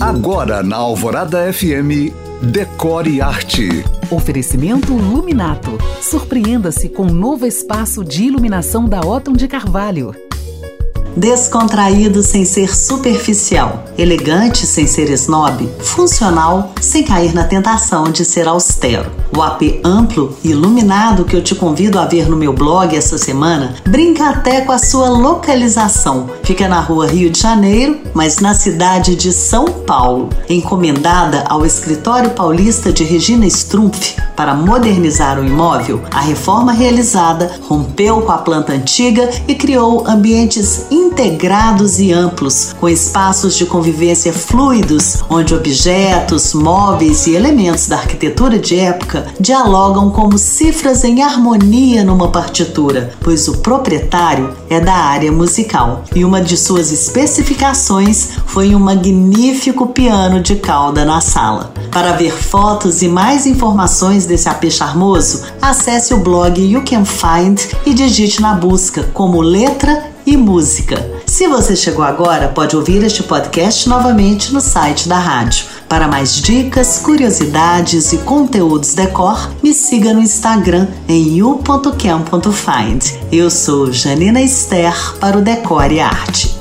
Agora na Alvorada FM, Decore Arte. Oferecimento Luminato. Surpreenda-se com um novo espaço de iluminação da Otton de Carvalho. Descontraído sem ser superficial, elegante sem ser snob, funcional sem cair na tentação de ser austero. O AP amplo e iluminado que eu te convido a ver no meu blog essa semana brinca até com a sua localização. Fica na rua Rio de Janeiro, mas na cidade de São Paulo. Encomendada ao escritório paulista de Regina Strumpf para modernizar o imóvel, a reforma realizada rompeu com a planta antiga e criou ambientes integrados e amplos, com espaços de convivência fluidos, onde objetos, móveis e elementos da arquitetura de época dialogam como cifras em harmonia numa partitura, pois o proprietário é da área musical e uma de suas especificações foi um magnífico piano de cauda na sala. Para ver fotos e mais informações desse AP charmoso, acesse o blog You Can Find e digite na busca como letra e música. Se você chegou agora, pode ouvir este podcast novamente no site da rádio. Para mais dicas, curiosidades e conteúdos decor, me siga no Instagram em you.cam.find. Eu sou Janina Esther para o Decore Arte.